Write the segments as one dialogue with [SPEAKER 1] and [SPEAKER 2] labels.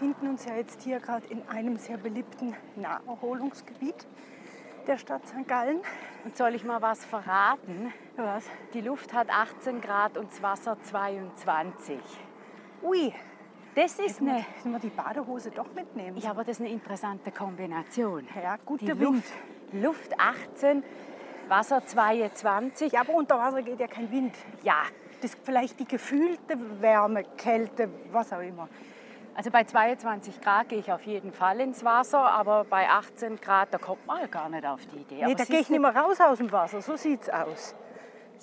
[SPEAKER 1] Wir befinden uns ja jetzt hier gerade in einem sehr beliebten Naherholungsgebiet der Stadt St. Gallen.
[SPEAKER 2] Und soll ich mal was verraten?
[SPEAKER 1] Was?
[SPEAKER 2] Die Luft hat 18 Grad und das Wasser 22.
[SPEAKER 1] Ui,
[SPEAKER 2] Das ist eine,
[SPEAKER 1] müssen wir die Badehose doch mitnehmen?
[SPEAKER 2] ja, aber das ist eine interessante Kombination.
[SPEAKER 1] Ja, gut,
[SPEAKER 2] Die
[SPEAKER 1] Wind.
[SPEAKER 2] Luft, Luft 18, Wasser 22.
[SPEAKER 1] Ja, aber unter Wasser geht ja kein Wind.
[SPEAKER 2] Ja,
[SPEAKER 1] Das ist vielleicht die gefühlte Wärme, Kälte, was auch immer.
[SPEAKER 2] Also bei 22 Grad gehe ich auf jeden Fall ins Wasser, aber bei 18 Grad, da kommt man gar nicht auf die Idee.
[SPEAKER 1] Nee,
[SPEAKER 2] Aber
[SPEAKER 1] da gehe ich nicht mehr raus aus dem Wasser, so sieht's aus.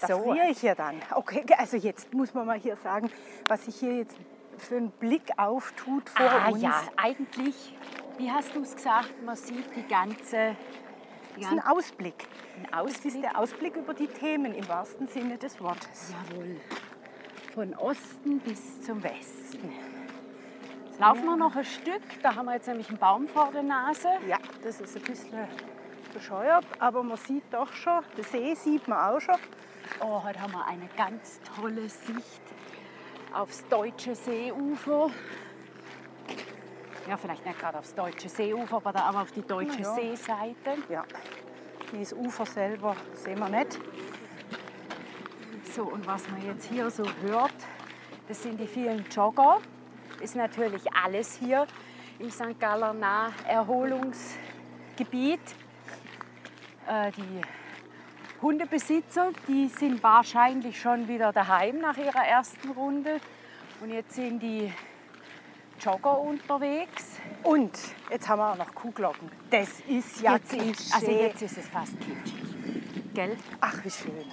[SPEAKER 1] Da
[SPEAKER 2] So.
[SPEAKER 1] friere ich ja dann. Okay, also jetzt muss man mal hier sagen, was sich hier jetzt für einen Blick auftut vor
[SPEAKER 2] Ah
[SPEAKER 1] uns.
[SPEAKER 2] ja, eigentlich, wie hast du es gesagt, man sieht die ganze, die
[SPEAKER 1] Das ist ein Ausblick.
[SPEAKER 2] ein
[SPEAKER 1] Das
[SPEAKER 2] Ausblick.
[SPEAKER 1] ist der Ausblick über die Themen im wahrsten Sinne des Wortes.
[SPEAKER 2] Jawohl. Von Osten bis zum Westen. Laufen wir noch ein Stück, da haben wir jetzt nämlich einen Baum vor der Nase.
[SPEAKER 1] Ja, das ist ein bisschen bescheuert, aber man sieht doch schon, den See sieht man auch schon.
[SPEAKER 2] Oh, heute haben wir eine ganz tolle Sicht aufs deutsche Seeufer. Ja, vielleicht nicht gerade aufs deutsche Seeufer, aber, da, aber auf die deutsche
[SPEAKER 1] ja.
[SPEAKER 2] Seeseite.
[SPEAKER 1] Ja, das Ufer selber sehen wir nicht.
[SPEAKER 2] So, und was man jetzt hier so hört, das sind die vielen Jogger. Ist natürlich alles hier im St. Galler Naherholungsgebiet. Äh, die Hundebesitzer, die sind wahrscheinlich schon wieder daheim nach ihrer ersten Runde. Und jetzt sind die Jogger unterwegs.
[SPEAKER 1] Und jetzt haben wir auch noch Kuhglocken. Das ist ja
[SPEAKER 2] jetzt, also jetzt ist es fast kitschig. Gell?
[SPEAKER 1] Ach, wie schön.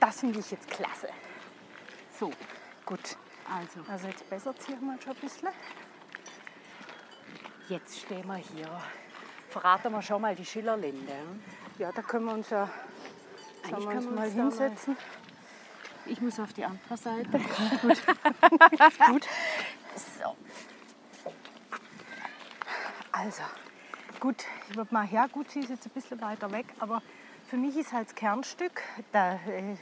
[SPEAKER 1] Das finde ich jetzt klasse.
[SPEAKER 2] So,
[SPEAKER 1] Gut.
[SPEAKER 2] Also
[SPEAKER 1] Also jetzt bessert sich mal schon ein bisschen.
[SPEAKER 2] Jetzt stehen wir hier. Verraten wir schon mal die Schillerlinde.
[SPEAKER 1] Ja, da können wir uns ja
[SPEAKER 2] Eigentlich
[SPEAKER 1] wir
[SPEAKER 2] können
[SPEAKER 1] uns
[SPEAKER 2] wir
[SPEAKER 1] mal
[SPEAKER 2] uns da mal-
[SPEAKER 1] hinsetzen.
[SPEAKER 2] Ich muss auf die andere Seite.
[SPEAKER 1] Gut.
[SPEAKER 2] So.
[SPEAKER 1] Also, gut, ich würde mal her. Gut, sie ist jetzt ein bisschen weiter weg, aber für mich ist halt das Kernstück, da äh,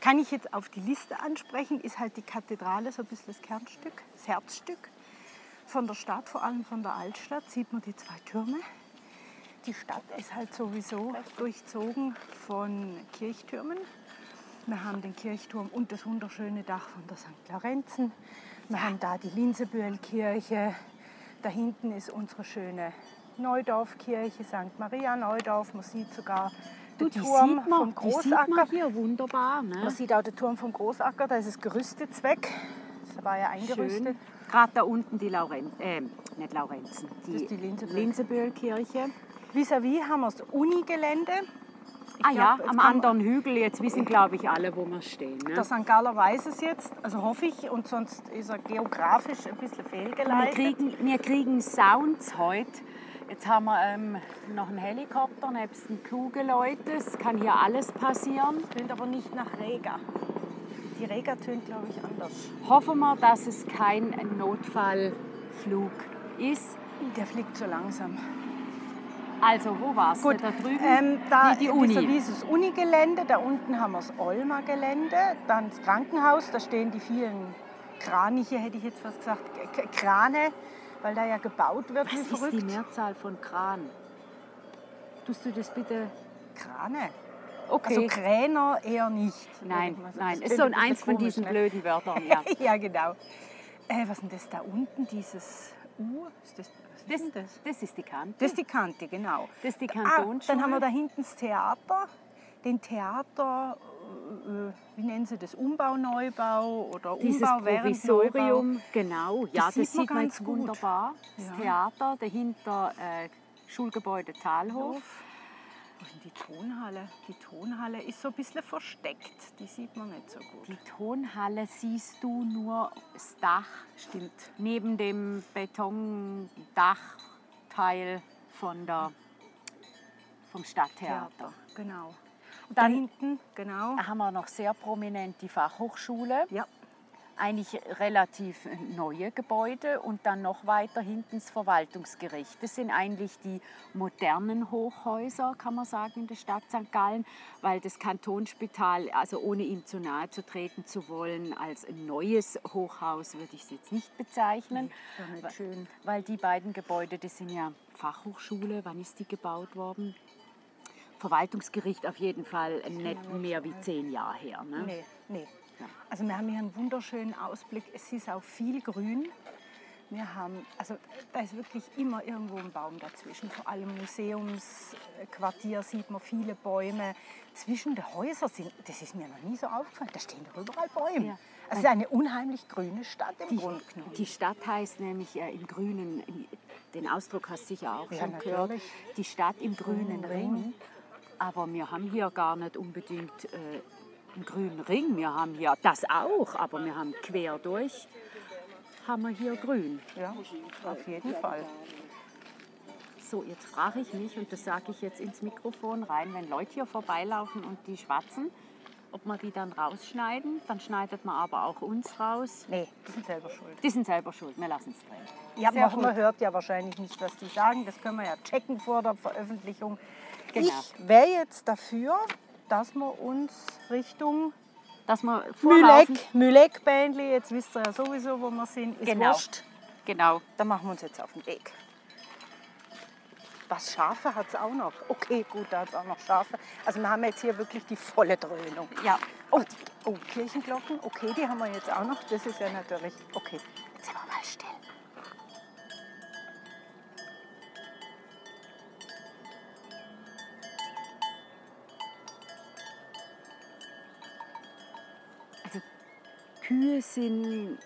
[SPEAKER 1] kann ich jetzt auf die Liste ansprechen, ist halt die Kathedrale so ein bisschen das Kernstück, das Herzstück von der Stadt, vor allem von der Altstadt, sieht man die zwei Türme. Die Stadt ist halt sowieso durchzogen von Kirchtürmen. Wir haben den Kirchturm und das wunderschöne Dach von der St. Lorenzen. Wir haben da die Linsebühlkirche. Da hinten ist unsere schöne Neudorfkirche, St. Maria Neudorf. Man sieht sogar den
[SPEAKER 2] die
[SPEAKER 1] Turm
[SPEAKER 2] sieht man,
[SPEAKER 1] vom
[SPEAKER 2] die sieht
[SPEAKER 1] Großacker.
[SPEAKER 2] man hier wunderbar. Ne?
[SPEAKER 1] Man sieht auch den Turm vom Großacker, da ist das Gerüst jetzt weg. Das war ja eingerüstet.
[SPEAKER 2] Schön. Gerade da unten die Lauren äh, nicht Laurenzen, die,
[SPEAKER 1] die Linsebühl.
[SPEAKER 2] Linsebühlkirche.
[SPEAKER 1] Vis-à-vis haben wir das Unigelände. Ich
[SPEAKER 2] Ah ja,
[SPEAKER 1] glaub, jetzt
[SPEAKER 2] am anderen Hügel. Jetzt wissen, glaube ich, alle, wo wir stehen. Ne?
[SPEAKER 1] Der St. Galler weiß es jetzt, also hoffe ich, und sonst ist er geografisch ein bisschen
[SPEAKER 2] Wir
[SPEAKER 1] fehlgeleitet.
[SPEAKER 2] kriegen, wir kriegen Sounds heute. Jetzt haben wir ähm, noch einen Helikopter nebst den kluge Leute. Es kann hier alles passieren.
[SPEAKER 1] tönt aber nicht nach Rega. Die Rega tönt, glaube ich, anders.
[SPEAKER 2] Hoffen wir, dass es kein Notfallflug ist.
[SPEAKER 1] Der fliegt so langsam.
[SPEAKER 2] Also, wo war's?
[SPEAKER 1] Gut,
[SPEAKER 2] da drüben?
[SPEAKER 1] ähm, da
[SPEAKER 2] die, die Uni.
[SPEAKER 1] das Unigelände, da unten haben wir das Olma-Gelände, dann das Krankenhaus, da stehen die vielen Kraniche, hätte ich jetzt fast gesagt, Krane, weil da ja gebaut wird wie
[SPEAKER 2] Was ist die
[SPEAKER 1] verrückt.
[SPEAKER 2] Mehrzahl von Kran? Tust du das bitte?
[SPEAKER 1] Krane.
[SPEAKER 2] Okay.
[SPEAKER 1] Also Kräner eher nicht.
[SPEAKER 2] nein, nein.
[SPEAKER 1] das
[SPEAKER 2] Ist so ein eins von diesen
[SPEAKER 1] komisch,
[SPEAKER 2] blöden Wörtern, ja.
[SPEAKER 1] Ne? ja, genau. Äh, was ist denn das da unten, dieses U? Ist das, was
[SPEAKER 2] Das,
[SPEAKER 1] ist das?
[SPEAKER 2] das ist die Kante.
[SPEAKER 1] Das ist die Kante, genau.
[SPEAKER 2] Das ist die
[SPEAKER 1] Ah,
[SPEAKER 2] Kantonsschule.
[SPEAKER 1] dann haben wir da hinten das Theater. Den Theater, wie nennen Sie das, Umbau, Neubau oder
[SPEAKER 2] Dieses
[SPEAKER 1] Umbau während
[SPEAKER 2] Provisorium, genau. Ja, das,
[SPEAKER 1] sieht man
[SPEAKER 2] sieht man
[SPEAKER 1] ganz
[SPEAKER 2] jetzt
[SPEAKER 1] gut.
[SPEAKER 2] wunderbar. Das
[SPEAKER 1] Ja.
[SPEAKER 2] Theater, dahinter äh, Schulgebäude Talhof.
[SPEAKER 1] Neubau. Denn die Tonhalle? Die Tonhalle ist so ein bisschen versteckt. Die sieht man nicht so gut.
[SPEAKER 2] Die Tonhalle siehst du nur das Dach,
[SPEAKER 1] Stimmt.
[SPEAKER 2] neben dem Betondachteil von der, vom Stadttheater.
[SPEAKER 1] Theater, genau.
[SPEAKER 2] Dann-
[SPEAKER 1] da hinten, genau.
[SPEAKER 2] Haben wir noch sehr prominent die Fachhochschule.
[SPEAKER 1] Ja,
[SPEAKER 2] eigentlich relativ neue Gebäude und dann noch weiter hinten das Verwaltungsgericht. Das sind eigentlich die modernen Hochhäuser, kann man sagen, in der Stadt St. Gallen, weil das Kantonsspital, also ohne ihm zu nahe zu treten zu wollen, als neues Hochhaus würde ich es jetzt nicht bezeichnen.
[SPEAKER 1] Nee, nicht schön.
[SPEAKER 2] Weil die beiden Gebäude, das sind ja Fachhochschule, wann ist die gebaut worden? Verwaltungsgericht auf jeden Fall nicht mehr wie zehn Jahre her. Ne?
[SPEAKER 1] Nee, nee. Also wir haben hier einen wunderschönen Ausblick. Es ist auch viel Grün. Wir haben, also da ist wirklich immer irgendwo ein Baum dazwischen. Vor allem im Museumsquartier sieht man viele Bäume. Zwischen den Häusern sind, das ist mir noch nie so aufgefallen, da stehen doch überall Bäume.
[SPEAKER 2] Ja.
[SPEAKER 1] Also es ist eine unheimlich grüne Stadt im
[SPEAKER 2] Die,
[SPEAKER 1] Grunde genommen.
[SPEAKER 2] die Stadt heißt nämlich äh, im Grünen, den Ausdruck hast du sicher auch
[SPEAKER 1] Ja,
[SPEAKER 2] schon gehört,
[SPEAKER 1] natürlich.
[SPEAKER 2] die Stadt im grünen
[SPEAKER 1] Grünen
[SPEAKER 2] Ring.
[SPEAKER 1] Ring.
[SPEAKER 2] Aber wir haben hier gar nicht unbedingt äh, einen grünen Ring. Wir haben hier das auch, aber wir haben quer durch, haben wir hier grün.
[SPEAKER 1] Ja, auf jeden Fall.
[SPEAKER 2] So, jetzt frage ich mich, und das sage ich jetzt ins Mikrofon rein, wenn Leute hier vorbeilaufen und die schwatzen, ob wir die dann rausschneiden, dann schneidet man aber auch uns raus.
[SPEAKER 1] Nee, die sind selber schuld.
[SPEAKER 2] Die sind selber schuld, wir lassen es drin.
[SPEAKER 1] Ja, man, man hört ja wahrscheinlich nicht, was die sagen. Das können wir ja checken vor der Veröffentlichung.
[SPEAKER 2] Genau.
[SPEAKER 1] Ich wäre jetzt dafür, dass wir uns Richtung
[SPEAKER 2] Dass wir.
[SPEAKER 1] Mühleck, Mühleck Bändli, jetzt wisst ihr ja sowieso, wo wir sind, ist
[SPEAKER 2] Genau.
[SPEAKER 1] wurscht.
[SPEAKER 2] Genau.
[SPEAKER 1] Da machen wir uns jetzt auf den Weg. Was Schafe hat es auch noch. Okay, gut, da hat es auch noch Schafe. Also wir haben jetzt hier wirklich die volle Dröhnung.
[SPEAKER 2] Ja.
[SPEAKER 1] Oh, oh, Kirchenglocken, okay, die haben wir jetzt auch noch. Das ist ja natürlich, okay. Jetzt sind wir mal still.
[SPEAKER 2] Kühe sind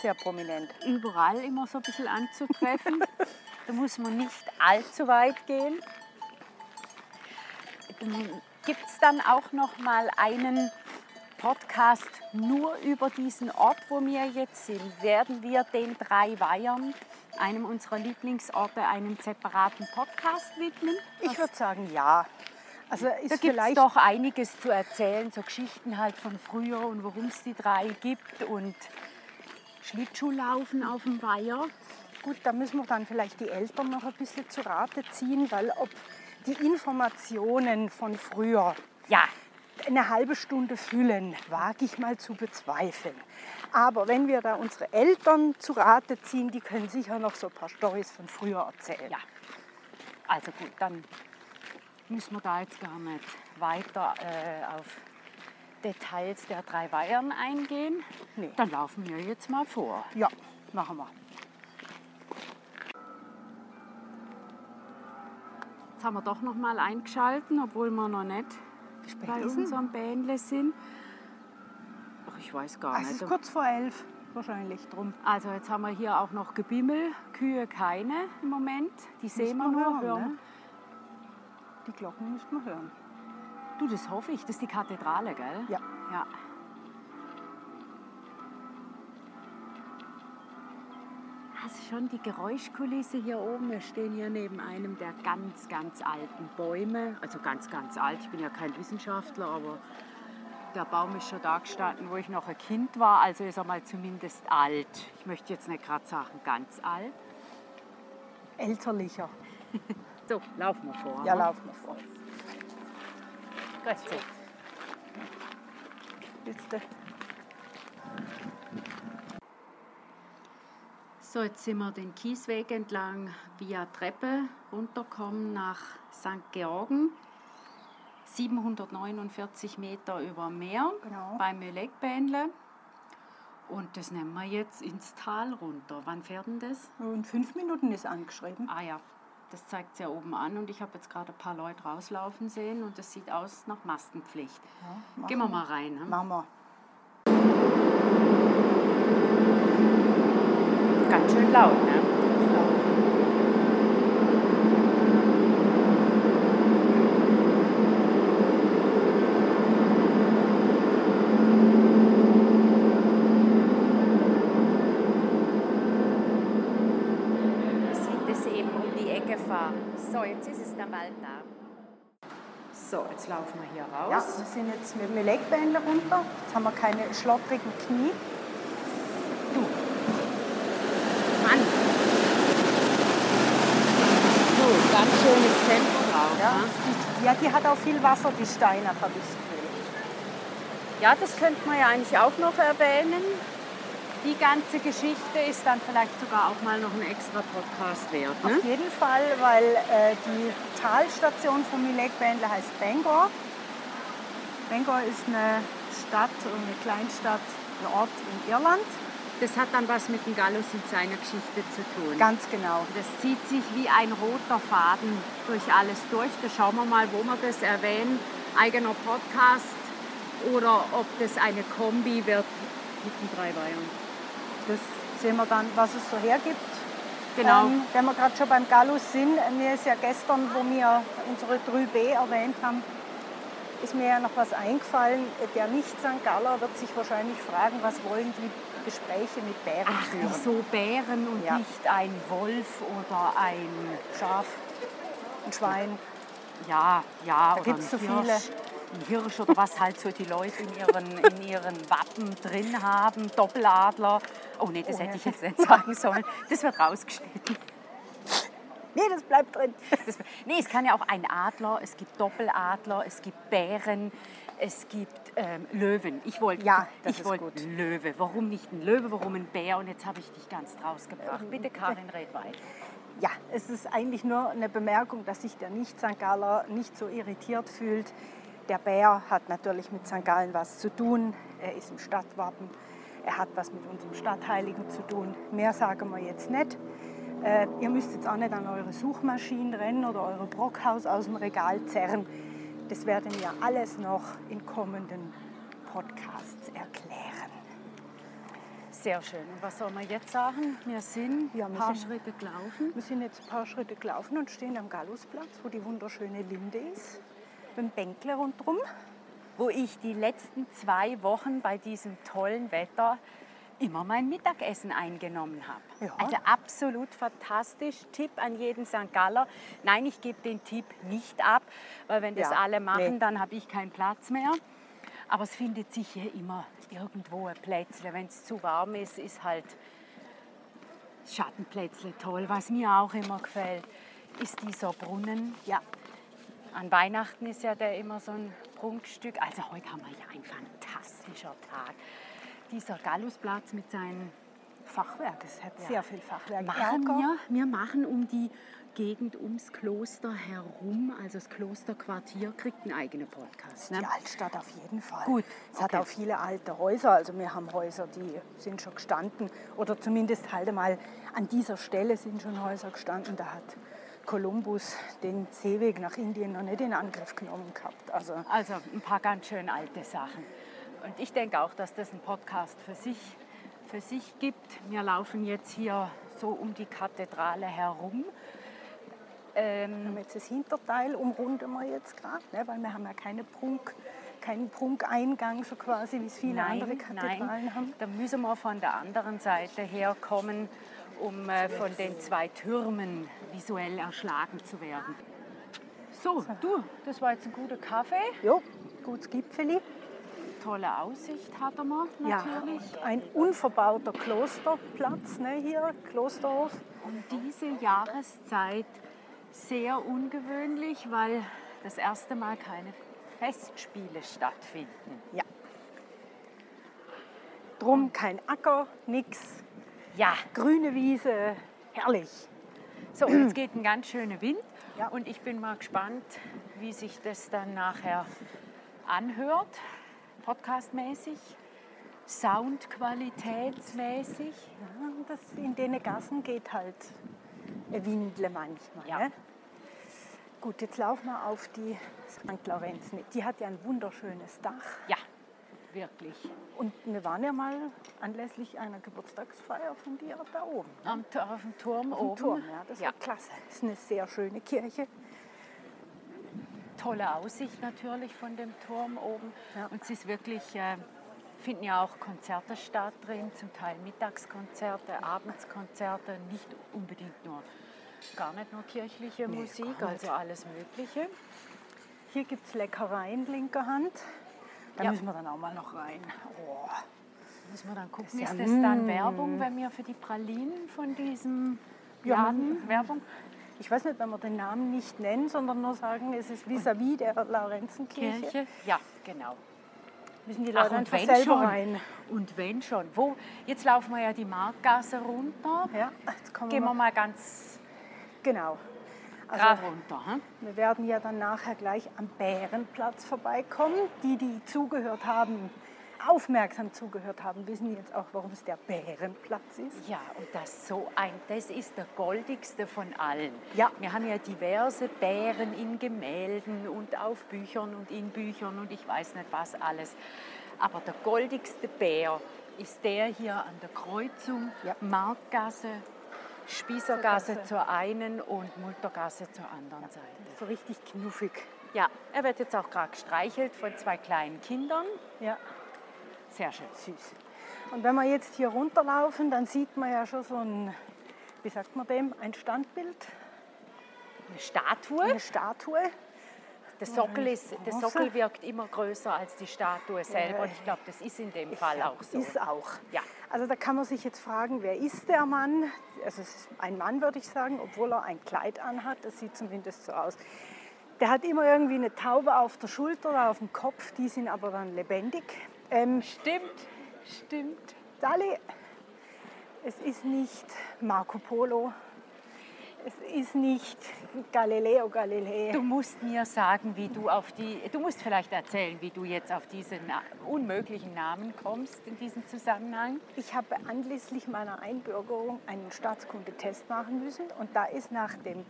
[SPEAKER 1] Sehr prominent.
[SPEAKER 2] überall immer so ein bisschen anzutreffen. da muss man nicht allzu weit gehen. Gibt es dann auch noch mal einen Podcast nur über diesen Ort, wo wir jetzt sind? Werden wir den drei Weihern, einem unserer Lieblingsorte, einen separaten Podcast widmen?
[SPEAKER 1] Ich würde sagen, ja. Also
[SPEAKER 2] Da gibt es doch einiges zu erzählen, so Geschichten halt von früher und warum es die drei gibt und Schlittschuhlaufen auf dem Weiher.
[SPEAKER 1] gut, da müssen wir dann vielleicht die Eltern noch ein bisschen zu Rate ziehen, weil ob die Informationen von früher
[SPEAKER 2] Ja,
[SPEAKER 1] eine halbe Stunde füllen, wage ich mal zu bezweifeln. Aber wenn wir da unsere Eltern zu Rate ziehen, die können sicher noch so ein paar Storys von früher erzählen.
[SPEAKER 2] ja. Also gut, dann müssen wir da jetzt gar nicht weiter äh, auf Details der drei Weihern eingehen.
[SPEAKER 1] Nee.
[SPEAKER 2] Dann laufen wir jetzt mal vor.
[SPEAKER 1] Ja, machen wir.
[SPEAKER 2] Jetzt haben wir doch noch mal eingeschalten, obwohl wir noch nicht
[SPEAKER 1] Wie spät
[SPEAKER 2] bei unserem Bähnle sind. Ach, ich weiß gar
[SPEAKER 1] Es
[SPEAKER 2] nicht.
[SPEAKER 1] ist kurz vor elf, wahrscheinlich drum.
[SPEAKER 2] Also jetzt haben wir hier auch noch Gebimmel, Kühe keine im Moment. Die sehen wir nur.
[SPEAKER 1] hören,
[SPEAKER 2] hören.
[SPEAKER 1] ne? Die Glocken müssen wir hören.
[SPEAKER 2] Du, das hoffe ich. Das ist die Kathedrale, gell?
[SPEAKER 1] Ja.
[SPEAKER 2] ja. Also schon die Geräuschkulisse hier oben. Wir stehen hier neben einem der ganz, ganz alten Bäume. Also ganz, ganz alt. Ich bin ja kein Wissenschaftler, aber der Baum ist schon da gestanden, wo ich noch ein Kind war. Also ist er mal zumindest alt. Ich möchte jetzt nicht gerade sagen ganz alt.
[SPEAKER 1] Älterlicher.
[SPEAKER 2] So, laufen wir vor.
[SPEAKER 1] Ja,
[SPEAKER 2] ne?
[SPEAKER 1] laufen wir vor. Jetzt, äh,
[SPEAKER 2] So, jetzt sind wir den Kiesweg entlang via Treppe runterkommen nach St. Georgen. 749 Meter über dem Meer
[SPEAKER 1] Genau.
[SPEAKER 2] bei Mühleckbähnle. Und das nehmen wir jetzt ins Tal runter. Wann fährt denn das?
[SPEAKER 1] Und fünf Minuten ist angeschrieben.
[SPEAKER 2] Ah ja, das zeigt ja oben an. Und ich habe jetzt gerade ein paar Leute rauslaufen sehen und das sieht aus nach Maskenpflicht.
[SPEAKER 1] Ja,
[SPEAKER 2] Gehen wir mal rein. Ne?
[SPEAKER 1] Machen wir.
[SPEAKER 2] Ganz schön laut, ne? Jetzt laufen wir hier raus.
[SPEAKER 1] Ja, wir sind jetzt mit dem Legbänder runter. Jetzt haben wir keine schlottrigen Knie. Du. Mann.
[SPEAKER 2] So, ganz schönes Tempo drauf.
[SPEAKER 1] Ja,
[SPEAKER 2] ne?
[SPEAKER 1] die, ja die hat auch viel Wasser, die Steinach, habe ich das Gefühl.
[SPEAKER 2] Ja, das könnte man ja eigentlich auch noch erwähnen. Die ganze Geschichte ist dann vielleicht sogar auch mal noch ein extra Podcast wert. Ne?
[SPEAKER 1] Auf jeden Fall, weil äh, die Talstation von Milek Bändle heißt Bangor. Bangor ist eine Stadt, eine Kleinstadt, ein Ort in Irland.
[SPEAKER 2] Das hat dann was mit dem Gallus und seiner Geschichte zu tun.
[SPEAKER 1] Ganz genau.
[SPEAKER 2] Das zieht sich wie ein roter Faden durch alles durch. Da schauen wir mal, wo wir das erwähnen. Eigener Podcast oder ob das eine Kombi wird mit den drei Weihern.
[SPEAKER 1] Das sehen wir dann, was es so hergibt.
[SPEAKER 2] Genau.
[SPEAKER 1] Ähm, wenn wir gerade schon beim Gallus sind, mir ist ja gestern, wo wir unsere 3B erwähnt haben, ist mir ja noch was eingefallen. Der Nicht-St. Galler wird sich wahrscheinlich fragen, was wollen die Gespräche mit Bären
[SPEAKER 2] Ach,
[SPEAKER 1] führen.
[SPEAKER 2] wieso Bären und
[SPEAKER 1] Ja.
[SPEAKER 2] nicht ein Wolf oder ein
[SPEAKER 1] Schaf, ein Schwein.
[SPEAKER 2] Ja, ja, oder
[SPEAKER 1] gibt's so viele.
[SPEAKER 2] Ein Hirsch oder was halt so die Leute in ihren, in ihren Wappen drin haben, Doppeladler. Oh nee, das
[SPEAKER 1] Oh,
[SPEAKER 2] hätte ich jetzt nicht sagen sollen. Das wird rausgeschnitten.
[SPEAKER 1] Nee, das bleibt drin.
[SPEAKER 2] Das, nee, es kann ja auch ein Adler, es gibt Doppeladler, es gibt Bären, es gibt ähm, Löwen. Ich wollte
[SPEAKER 1] Ja, das
[SPEAKER 2] ich
[SPEAKER 1] ist
[SPEAKER 2] wollte einen Löwe. Warum nicht ein Löwe, warum ein Bär? Und jetzt habe ich dich ganz rausgebracht. Bitte, Karin, red weiter.
[SPEAKER 1] Ja, es ist eigentlich nur eine Bemerkung, dass sich der Nicht-St. Galler nicht so irritiert fühlt. Der Bär hat natürlich mit St. Gallen was zu tun. Er ist im Stadtwappen. Er hat was mit unserem Stadtheiligen zu tun. Mehr sagen wir jetzt nicht. Äh, ihr müsst jetzt auch nicht an eure Suchmaschinen rennen oder eure Brockhaus aus dem Regal zerren. Das werden wir alles noch in kommenden Podcasts erklären.
[SPEAKER 2] Sehr schön. Und was soll man jetzt sagen? Wir sind
[SPEAKER 1] Ja,
[SPEAKER 2] ein
[SPEAKER 1] wir
[SPEAKER 2] paar
[SPEAKER 1] sind-
[SPEAKER 2] Schritte gelaufen.
[SPEAKER 1] Wir sind jetzt ein paar Schritte gelaufen und stehen am Gallusplatz, wo die wunderschöne Linde ist. Mit dem Bänkle rundherum.
[SPEAKER 2] wo ich die letzten zwei Wochen bei diesem tollen Wetter immer mein Mittagessen eingenommen habe.
[SPEAKER 1] Ja.
[SPEAKER 2] Also absolut fantastisch. Tipp an jeden St. Galler. Nein, ich gebe den Tipp nicht ab, weil wenn das
[SPEAKER 1] Ja,
[SPEAKER 2] alle machen,
[SPEAKER 1] nee.
[SPEAKER 2] dann habe ich keinen Platz mehr. Aber es findet sich hier immer irgendwo ein Plätzle. Wenn es zu warm ist, ist halt Schattenplätzle toll. Was mir auch immer gefällt, ist dieser Brunnen. Ja, an Weihnachten ist ja der immer so ein Prunkstück. Also heute haben wir ja ein fantastischer Tag. Dieser Gallusplatz mit seinen
[SPEAKER 1] Fachwerk, es hat
[SPEAKER 2] Ja.
[SPEAKER 1] sehr viel Fachwerk.
[SPEAKER 2] machen wir, wir machen um die Gegend ums Kloster herum, also das Klosterquartier kriegt einen eigenen Podcast. Ne?
[SPEAKER 1] Die Altstadt auf jeden Fall.
[SPEAKER 2] Gut,
[SPEAKER 1] Es hat
[SPEAKER 2] okay.
[SPEAKER 1] auch viele alte Häuser. Also wir haben Häuser, die sind schon gestanden. Oder zumindest halt mal an dieser Stelle sind schon Häuser gestanden. Da hat Kolumbus den Seeweg nach Indien noch nicht in Angriff genommen gehabt. Also
[SPEAKER 2] Also ein paar ganz schön alte Sachen. Und ich denke auch, dass das ein Podcast für sich, für sich gibt. Wir laufen jetzt hier so um die Kathedrale herum. Ähm,
[SPEAKER 1] jetzt das Hinterteil umrunden wir jetzt gerade, ne? weil wir haben ja keine Prunk, keinen Prunkeingang so quasi, wie es viele andere Kathedralen
[SPEAKER 2] nein,
[SPEAKER 1] haben.
[SPEAKER 2] da müssen wir von der anderen Seite herkommen, um äh, von den zwei Türmen visuell erschlagen zu werden. So, du, das war jetzt ein guter Kaffee.
[SPEAKER 1] Jo, gutes Gipfeli.
[SPEAKER 2] Tolle Aussicht hatten wir
[SPEAKER 1] Ja,
[SPEAKER 2] natürlich.
[SPEAKER 1] und ein unverbauter Klosterplatz ne, hier, Klosterhof.
[SPEAKER 2] Und diese Jahreszeit sehr ungewöhnlich, weil das erste Mal keine Festspiele stattfinden.
[SPEAKER 1] Ja. Drum kein Acker, nix,
[SPEAKER 2] Ja,
[SPEAKER 1] grüne Wiese, herrlich.
[SPEAKER 2] so, und jetzt geht ein ganz schöner Wind.
[SPEAKER 1] Ja.
[SPEAKER 2] Und ich bin mal gespannt, wie sich das dann nachher anhört, podcastmäßig, soundqualitätsmäßig.
[SPEAKER 1] Ja, das in den Gassen geht halt ein Windle manchmal.
[SPEAKER 2] Ja.
[SPEAKER 1] Ne? Gut, jetzt laufen wir auf die St. Lorenz. Die hat ja ein wunderschönes Dach.
[SPEAKER 2] Ja, wirklich.
[SPEAKER 1] Und wir waren ja mal anlässlich einer Geburtstagsfeier von dir da oben.
[SPEAKER 2] Am, auf dem Turm
[SPEAKER 1] Auf dem
[SPEAKER 2] oben.
[SPEAKER 1] Turm, ja, das
[SPEAKER 2] ja.
[SPEAKER 1] war klasse. Das ist eine sehr schöne Kirche.
[SPEAKER 2] tolle Aussicht natürlich von dem Turm oben.
[SPEAKER 1] Ja.
[SPEAKER 2] Und es ist wirklich, äh, finden ja auch Konzerte statt drin, zum Teil Mittagskonzerte, Abendskonzerte, nicht unbedingt nur, gar nicht nur kirchliche
[SPEAKER 1] Nee,
[SPEAKER 2] Musik, also alles Mögliche.
[SPEAKER 1] Hier gibt es Leckereien linker Hand. Da
[SPEAKER 2] Ja.
[SPEAKER 1] müssen wir dann auch mal noch rein. Oh.
[SPEAKER 2] Müssen wir dann gucken,
[SPEAKER 1] Das ist ja-
[SPEAKER 2] das dann
[SPEAKER 1] Mm.
[SPEAKER 2] Werbung, wenn wir für die Pralinen von diesem
[SPEAKER 1] Ja,
[SPEAKER 2] Laden Werbung?
[SPEAKER 1] ich weiß nicht, wenn wir den Namen nicht nennen, sondern nur sagen, es ist vis-à-vis der Laurenzenkirche.
[SPEAKER 2] Kirche? Ja, genau.
[SPEAKER 1] Müssen die
[SPEAKER 2] Ach,
[SPEAKER 1] Leute
[SPEAKER 2] und
[SPEAKER 1] einfach selber
[SPEAKER 2] schon.
[SPEAKER 1] rein.
[SPEAKER 2] Und wenn schon. Wo? Jetzt laufen wir ja die Marktgasse runter.
[SPEAKER 1] Ja, jetzt kommen
[SPEAKER 2] Gehen wir
[SPEAKER 1] wir
[SPEAKER 2] mal ganz
[SPEAKER 1] Genau. Also,
[SPEAKER 2] gerade runter. Hm?
[SPEAKER 1] wir werden ja dann nachher gleich am Bärenplatz vorbeikommen. Die, die zugehört haben, aufmerksam zugehört haben, wissen jetzt auch, warum es der Bärenplatz ist.
[SPEAKER 2] Ja, und das so ein, das ist der goldigste von allen.
[SPEAKER 1] Ja.
[SPEAKER 2] Wir haben ja diverse Bären in Gemälden und auf Büchern und in Büchern und ich weiß nicht was alles. Aber der goldigste Bär ist der hier an der Kreuzung
[SPEAKER 1] Ja.
[SPEAKER 2] Marktgasse, Spießergasse
[SPEAKER 1] Gasse.
[SPEAKER 2] zur einen und Multergasse zur anderen Seite.
[SPEAKER 1] So richtig knuffig.
[SPEAKER 2] Ja, er wird jetzt auch gerade gestreichelt von zwei kleinen Kindern.
[SPEAKER 1] Ja,
[SPEAKER 2] Sehr schön.
[SPEAKER 1] süß. Und wenn wir jetzt hier runterlaufen, dann sieht man ja schon so ein, wie sagt man dem, ein Standbild,
[SPEAKER 2] Eine Statue.
[SPEAKER 1] eine Statue.
[SPEAKER 2] Der Sockel, ist, der. Sockel wirkt immer größer als die Statue selber. Und ich glaube, das ist in dem Fall auch so.
[SPEAKER 1] Ist auch.
[SPEAKER 2] Ja.
[SPEAKER 1] Also da kann man sich jetzt fragen, wer ist der Mann? Also es ist ein Mann, würde ich sagen, obwohl er ein Kleid anhat. Das sieht zumindest so aus. Der hat immer irgendwie eine Taube auf der Schulter oder auf dem Kopf. Die sind aber dann lebendig. Ähm,
[SPEAKER 2] Stimmt, stimmt.
[SPEAKER 1] Dali, es ist nicht Marco Polo. Es ist nicht Galileo Galilei.
[SPEAKER 2] Du musst mir sagen, wie du auf die. Du musst vielleicht erzählen, wie du jetzt auf diesen unmöglichen Namen kommst in diesem Zusammenhang.
[SPEAKER 1] Ich habe anlässlich meiner Einbürgerung einen Staatskundetest machen müssen und da ist nach dem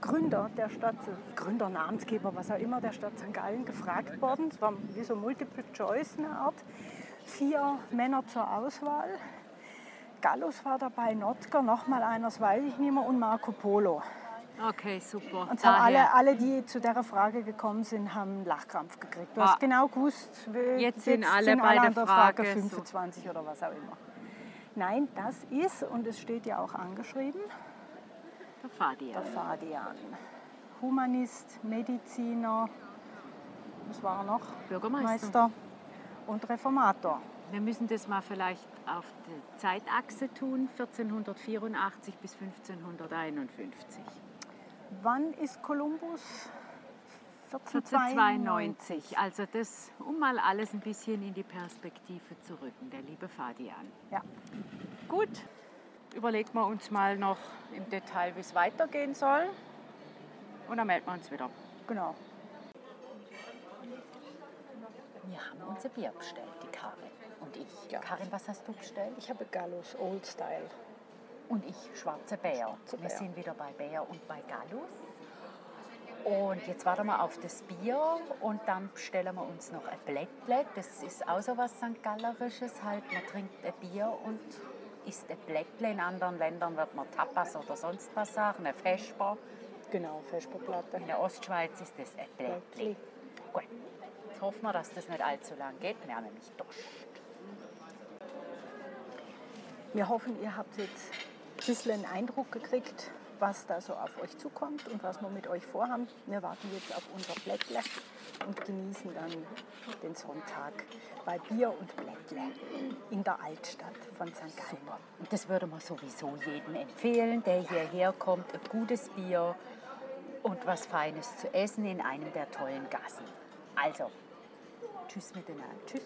[SPEAKER 1] Gründer der Stadt, Gründer, Namensgeber, was auch immer, der Stadt St. Gallen gefragt worden. Es war wie so Multiple Choice eine Art. Vier Männer zur Auswahl. Gallus war dabei, Notker, nochmal einer, das weiß ich nicht mehr, und Marco Polo.
[SPEAKER 2] Okay, super.
[SPEAKER 1] Und haben alle, alle, die zu der Frage gekommen sind, haben einen Lachkrampf gekriegt. Du
[SPEAKER 2] Ah.
[SPEAKER 1] hast genau gewusst, wie-
[SPEAKER 2] Jetzt sind alle bei der
[SPEAKER 1] an der
[SPEAKER 2] Frage
[SPEAKER 1] Frage
[SPEAKER 2] so.
[SPEAKER 1] 25 oder was auch immer. Nein, das ist, und es steht ja auch angeschrieben,
[SPEAKER 2] Der Fadian.
[SPEAKER 1] der Fadian. Humanist, Mediziner, was war er noch?
[SPEAKER 2] Bürgermeister.
[SPEAKER 1] Meister und Reformator.
[SPEAKER 2] Wir müssen das mal vielleicht auf die Zeitachse tun, 1484 bis 1551.
[SPEAKER 1] Wann ist Kolumbus?
[SPEAKER 2] 1492. Also das, um mal alles ein bisschen in die Perspektive zu rücken, der liebe Fadian.
[SPEAKER 1] Ja.
[SPEAKER 2] Gut, überlegen wir uns mal noch im Detail, wie es weitergehen soll. Und dann melden wir uns wieder.
[SPEAKER 1] Genau.
[SPEAKER 2] Wir haben unser Bier bestellt, die Karin ich. Karin, was hast du bestellt?
[SPEAKER 1] Ich habe Gallus Old Style.
[SPEAKER 2] Und ich, Schwarze Bär.
[SPEAKER 1] Schwarze
[SPEAKER 2] Wir
[SPEAKER 1] Bär.
[SPEAKER 2] sind wieder bei Bär und bei Gallus. Und jetzt warten wir auf das Bier und dann bestellen wir uns noch ein Blättle. Das ist auch so was St. Gallerisches. Halt, man trinkt ein Bier und isst ein Blättle. In anderen Ländern wird man Tapas oder sonst was sagen, ein Vesper.
[SPEAKER 1] Genau, Vesperplatte.
[SPEAKER 2] In der Ostschweiz ist das ein Blättle. Gut, jetzt hoffen wir, dass das nicht allzu lang geht. Wir haben nämlich Durst.
[SPEAKER 1] Wir hoffen, ihr habt jetzt ein bisschen einen Eindruck gekriegt, was da so auf euch zukommt und was wir mit euch vorhaben. Wir warten jetzt auf unser Blättle und genießen dann den Sonntag bei Bier und Blättle in der Altstadt von St. Gallen.
[SPEAKER 2] Und das würde man sowieso jedem empfehlen, der hierher kommt. Ein gutes Bier und was Feines zu essen in einem der tollen Gassen. Also, tschüss miteinander. Tschüss.